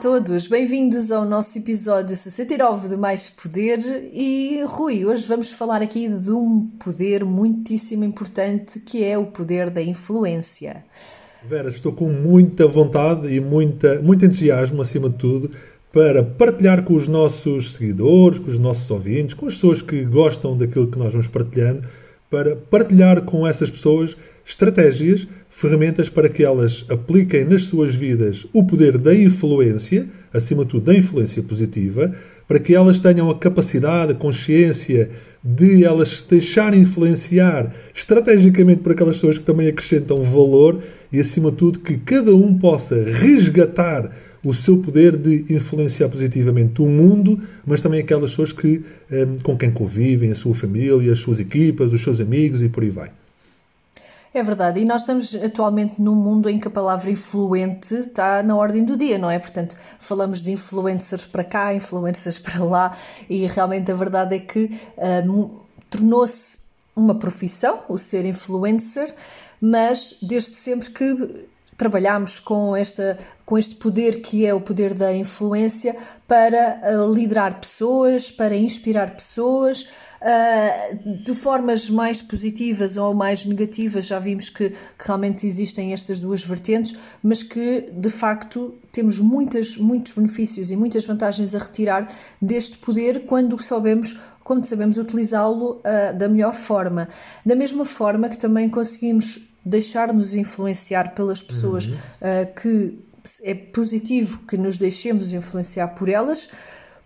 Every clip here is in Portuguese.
Todos, bem-vindos ao nosso episódio 69 de Mais Poder. E Rui, hoje vamos falar aqui de um poder muitíssimo importante que é o poder da influência. Vera, estou com muita vontade e muita, muito entusiasmo, acima de tudo, para partilhar com os nossos seguidores, com os nossos ouvintes, com as pessoas que gostam daquilo que nós vamos partilhando, para partilhar com essas pessoas estratégias, ferramentas para que elas apliquem nas suas vidas o poder da influência, acima de tudo da influência positiva, para que elas tenham a capacidade, a consciência de elas se deixarem influenciar estrategicamente por aquelas pessoas que também acrescentam valor e, acima de tudo, que cada um possa resgatar o seu poder de influenciar positivamente o mundo, mas também aquelas pessoas que, um, com quem convivem, a sua família, as suas equipas, os seus amigos e por aí vai. É verdade, e nós estamos atualmente num mundo em que a palavra influente está na ordem do dia, não é? Portanto, falamos de influencers para cá, influencers para lá, e realmente a verdade é que um, tornou-se uma profissão, o ser influencer, mas desde sempre que trabalhamos com, esta, com este poder que é o poder da influência para uh, liderar pessoas, para inspirar pessoas. Uh, de formas mais positivas ou mais negativas, já vimos que, que, realmente existem estas duas vertentes, mas que de facto temos muitas, muitos benefícios e muitas vantagens a retirar deste poder quando sabemos como sabemos utilizá-lo uh, da melhor forma. Da mesma forma que também conseguimos deixar-nos influenciar pelas pessoas uhum. uh, que é positivo que nos deixemos influenciar por elas,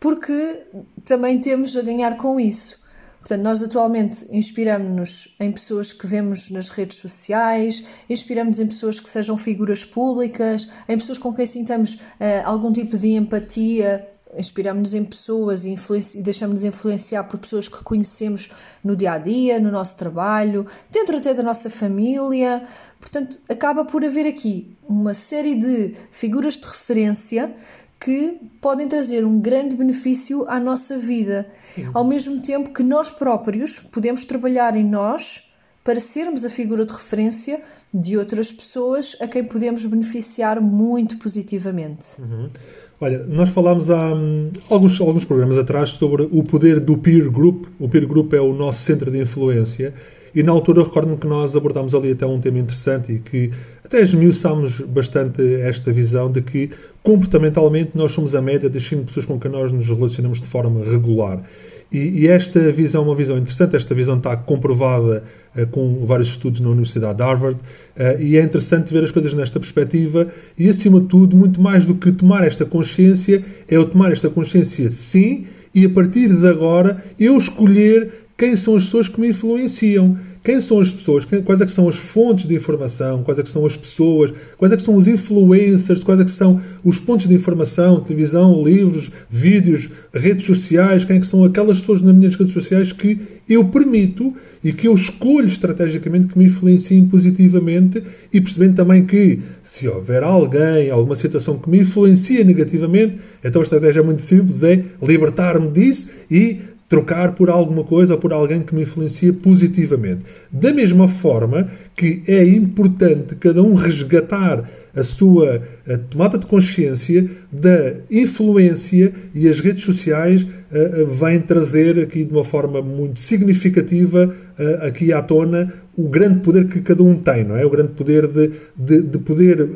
porque também temos a ganhar com isso. Portanto, nós atualmente inspiramos-nos em pessoas que vemos nas redes sociais, inspiramos em pessoas que sejam figuras públicas, em pessoas com quem sintamos uh, algum tipo de empatia inspiramos-nos em pessoas e, e deixamos-nos influenciar por pessoas que conhecemos no dia a dia, no nosso trabalho, dentro até da nossa família. Portanto, acaba por haver aqui uma série de figuras de referência que podem trazer um grande benefício à nossa vida, Sim. ao mesmo tempo que nós próprios podemos trabalhar em nós para sermos a figura de referência de outras pessoas a quem podemos beneficiar muito positivamente. Uhum. Olha, nós falámos há um, alguns, alguns programas atrás sobre o poder do peer group. O peer group é o nosso centro de influência e na altura recordo-me que nós abordámos ali até um tema interessante e que até esmiuçámos bastante esta visão de que comportamentalmente nós somos a média das 5 pessoas com quem nós nos relacionamos de forma regular. E, e, esta visão é uma visão interessante, esta visão está comprovada uh, com vários estudos na Universidade de Harvard, uh, e é interessante ver as coisas nesta perspectiva, e acima de tudo, muito mais do que tomar esta consciência, é eu tomar esta consciência sim, e a partir de agora eu escolher quem são as pessoas que me influenciam. Quem são as pessoas? Quais é que são as fontes de informação? Quais é que são as pessoas? Quais é que são os influencers? Quais é que são os pontos de informação? Televisão, livros, vídeos, redes sociais? Quem é que são aquelas pessoas nas minhas redes sociais que eu permito e que eu escolho estrategicamente que me influenciem positivamente e percebendo também que se houver alguém, alguma situação que me influencia negativamente, então a estratégia é muito simples, é libertar-me disso e trocar por alguma coisa ou por alguém que me influencia positivamente. Da mesma forma que é importante cada um resgatar a sua a tomada de consciência da influência e as redes sociais uh, uh, vêm trazer aqui de uma forma muito significativa uh, aqui à tona o grande poder que cada um tem, não é? O grande poder de, de, de poder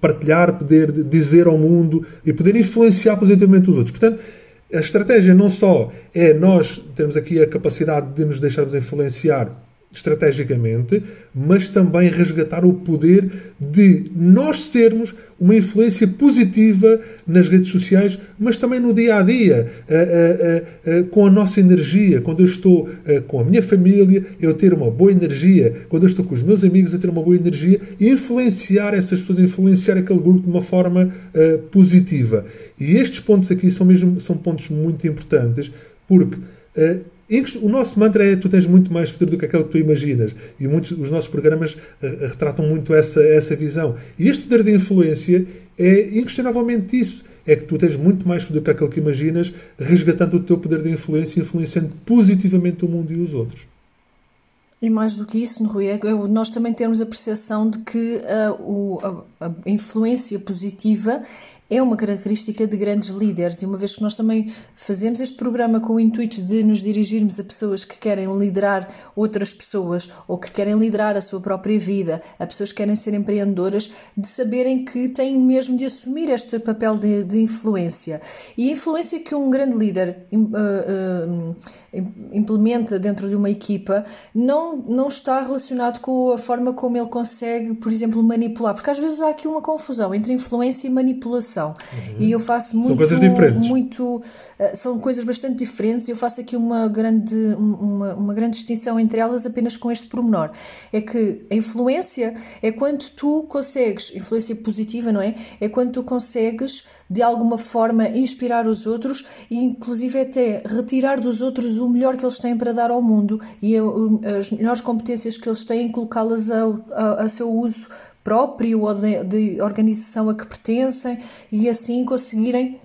partilhar, poder dizer ao mundo e poder influenciar positivamente os outros. Portanto, a estratégia não só é nós termos aqui a capacidade de nos deixarmos influenciar estrategicamente, mas também resgatar o poder de nós sermos uma influência positiva nas redes sociais, mas também no dia a dia, com a nossa energia. Quando eu estou com a minha família, eu ter uma boa energia. Quando eu estou com os meus amigos, eu ter uma boa energia influenciar essas pessoas, influenciar aquele grupo de uma forma positiva. E estes pontos aqui são mesmo são pontos muito importantes, porque o nosso mantra é tu tens muito mais poder do que aquilo que tu imaginas. E muitos os nossos programas uh, retratam muito essa, essa visão. E este poder de influência é inquestionavelmente isso. É que tu tens muito mais poder do que aquilo que imaginas, resgatando o teu poder de influência e influenciando positivamente o mundo e os outros. E mais do que isso, Rui, é nós também temos a percepção de que uh, o, a, a influência positiva é uma característica de grandes líderes e uma vez que nós também fazemos este programa com o intuito de nos dirigirmos a pessoas que querem liderar outras pessoas ou que querem liderar a sua própria vida, a pessoas que querem ser empreendedoras, de saberem que têm mesmo de assumir este papel de, de influência. E a influência que um grande líder uh, uh, implementa dentro de uma equipa não, não está relacionado com a forma como ele consegue, por exemplo, manipular, porque às vezes há aqui uma confusão entre influência e manipulação. Uhum. E eu faço muito. São coisas diferentes. Muito, uh, são coisas bastante diferentes e eu faço aqui uma grande, uma, uma grande distinção entre elas apenas com este pormenor. É que a influência é quando tu consegues, influência positiva, não é? É quando tu consegues de alguma forma inspirar os outros e inclusive até retirar dos outros o melhor que eles têm para dar ao mundo e as melhores competências que eles têm colocá-las a, a, a seu uso próprio ou de, de organização a que pertencem e assim conseguirem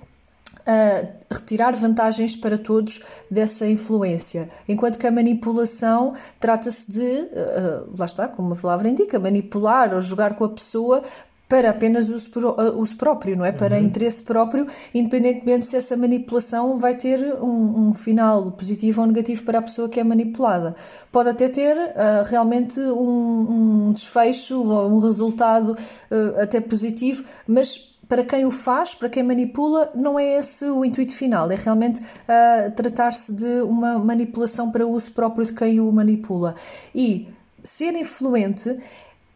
uh, retirar vantagens para todos dessa influência. Enquanto que a manipulação trata-se de, uh, lá está, como a palavra indica, manipular ou jogar com a pessoa para apenas uso, uh, uso próprio, não é? Para uhum. interesse próprio, independentemente se essa manipulação vai ter um, um, final positivo ou negativo para a pessoa que é manipulada. Pode até ter uh, realmente um, um, desfecho ou um resultado uh, até positivo, mas para quem o faz, para quem manipula, não é esse o intuito final, é realmente uh, tratar-se de uma manipulação para uso próprio de quem o manipula. E ser influente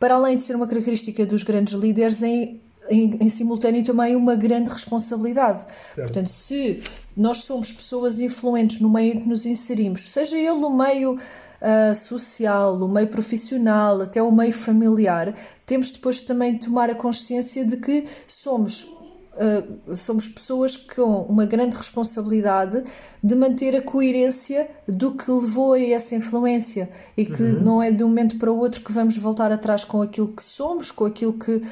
para além de ser uma característica dos grandes líderes, em, em, em simultâneo também uma grande responsabilidade. Certo. Portanto, se nós somos pessoas influentes no meio em que nos inserimos, seja ele o meio uh, social, o meio profissional, até o meio familiar, temos depois também de tomar a consciência de que somos Uh, somos pessoas com uma grande responsabilidade de manter a coerência do que levou a essa influência e que uhum. não é de um momento para o outro que vamos voltar atrás com aquilo que somos, com aquilo que, uh,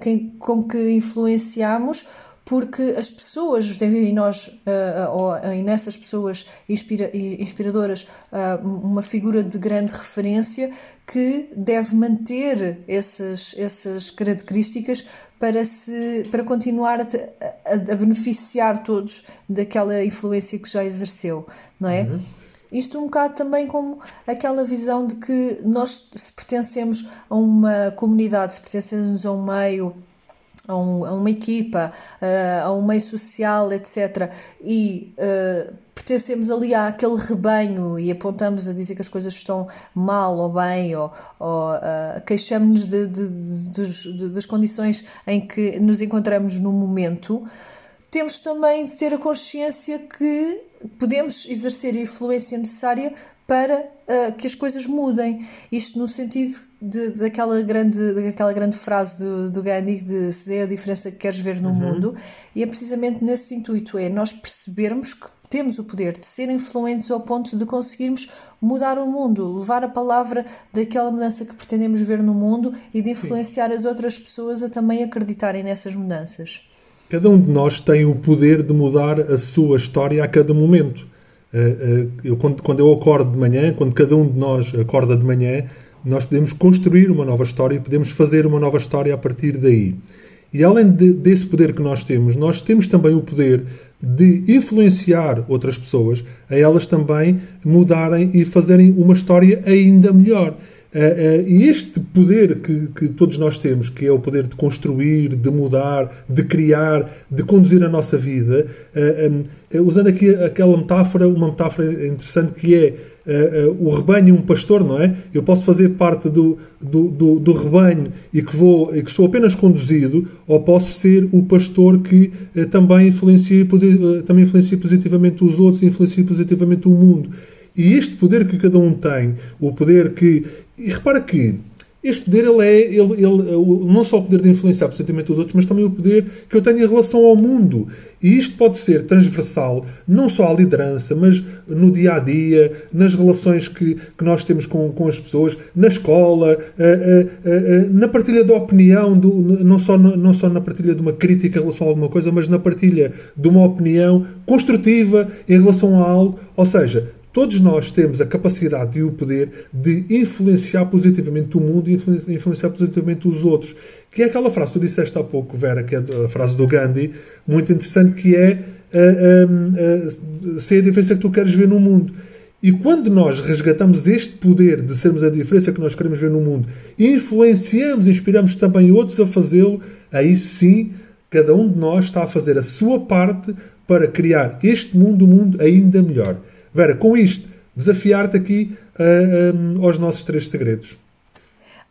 quem, com que influenciamos porque as pessoas, em nós, uh, ou em nessas pessoas inspira, inspiradoras, uh, uma figura de grande referência que deve manter essas, essas características para, se, para continuar a, a, a beneficiar todos daquela influência que já exerceu, não é? Uhum. Isto um bocado também como aquela visão de que nós, se pertencemos a uma comunidade, se pertencemos a um meio, a, um, a uma equipa, uh, a um meio social, etc., e uh, pertencemos ali àquele rebanho e apontamos a dizer que as coisas estão mal ou bem, ou, ou uh, queixamos-nos de, de, de, das condições em que nos encontramos no momento, temos também de ter a consciência que podemos exercer a influência necessária para uh, que as coisas mudem. Isto no sentido de, daquela, grande, daquela grande frase do, do Gandhi de ser a diferença que queres ver no uhum. mundo, e é precisamente nesse intuito: é nós percebermos que temos o poder de ser influentes ao ponto de conseguirmos mudar o mundo, levar a palavra daquela mudança que pretendemos ver no mundo e de influenciar Sim. as outras pessoas a também acreditarem nessas mudanças. Cada um de nós tem o poder de mudar a sua história a cada momento. Eh, eh, eu, quando, quando eu acordo de manhã, quando cada um de nós acorda de manhã, nós podemos construir uma nova história e podemos fazer uma nova história a partir daí. E além de, desse poder que nós temos, nós temos também o poder de influenciar outras pessoas a elas também mudarem e fazerem uma história ainda melhor. Uh, uh, e este poder que, que, todos nós temos, que é o poder de construir, de mudar, de criar, de conduzir a nossa vida, um, usando aqui aquela metáfora, uma metáfora interessante que é o rebanho e um pastor, não é? Eu posso fazer parte do, do, do, do, rebanho e que, vou, e que sou apenas conduzido, ou posso ser o pastor que também, influencia, também influencia positivamente os outros influencia positivamente o mundo. E este poder que cada um tem, o poder que. E repara que este poder ele é ele, ele, não só o poder de influenciar positivamente os outros, mas também o poder que eu tenho em relação ao mundo. E isto pode ser transversal, não só à liderança, mas no dia a dia, nas relações que, que nós temos com, com as pessoas, na escola, na partilha da opinião, do, não, só, não só na partilha de uma crítica em relação a alguma coisa, mas na partilha de uma opinião construtiva em relação a algo. Ou seja, Todos nós temos a capacidade e o poder de influenciar positivamente o mundo e influenciar positivamente os outros. Que é aquela frase que tu disseste há pouco, Vera, que é a frase do Gandhi, muito interessante, que é uh, uh, uh, ser a diferença que tu queres ver no mundo. E quando nós resgatamos este poder de sermos a diferença que nós queremos ver no mundo influenciamos, inspiramos também outros a fazê-lo, aí sim cada um de nós está a fazer a sua parte para criar este mundo, um mundo ainda melhor. Vera, com isto, desafiar-te aqui uh, um, aos nossos três segredos.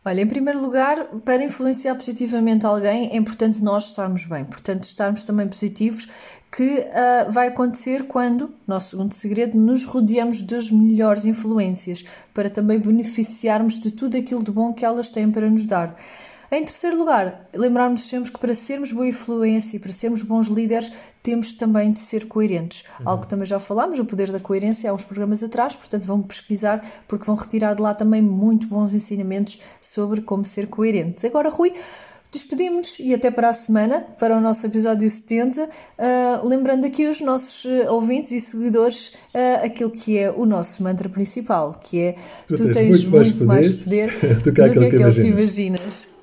Olha, em primeiro lugar, para influenciar positivamente alguém, é importante nós estarmos bem, portanto, estarmos também positivos, que uh, vai acontecer quando, nosso segundo segredo, nos rodeamos das melhores influências, para também beneficiarmos de tudo aquilo de bom que elas têm para nos dar. Em terceiro lugar, lembrarmos sempre que para sermos boa influência e para sermos bons líderes, temos também de ser coerentes. Uhum. Algo que também já falámos, o poder da coerência há uns programas atrás, portanto vão pesquisar porque vão retirar de lá também muito bons ensinamentos sobre como ser coerentes. Agora, Rui, despedimos e até para a semana, para o nosso episódio 70. Uh, ah, lembrando aqui os nossos uh, ouvintes e seguidores uh, aquilo que é o nosso mantra principal, que é tu, tu tens, muito, muito mais poder, mais poder do que aquilo que, que, que imaginas.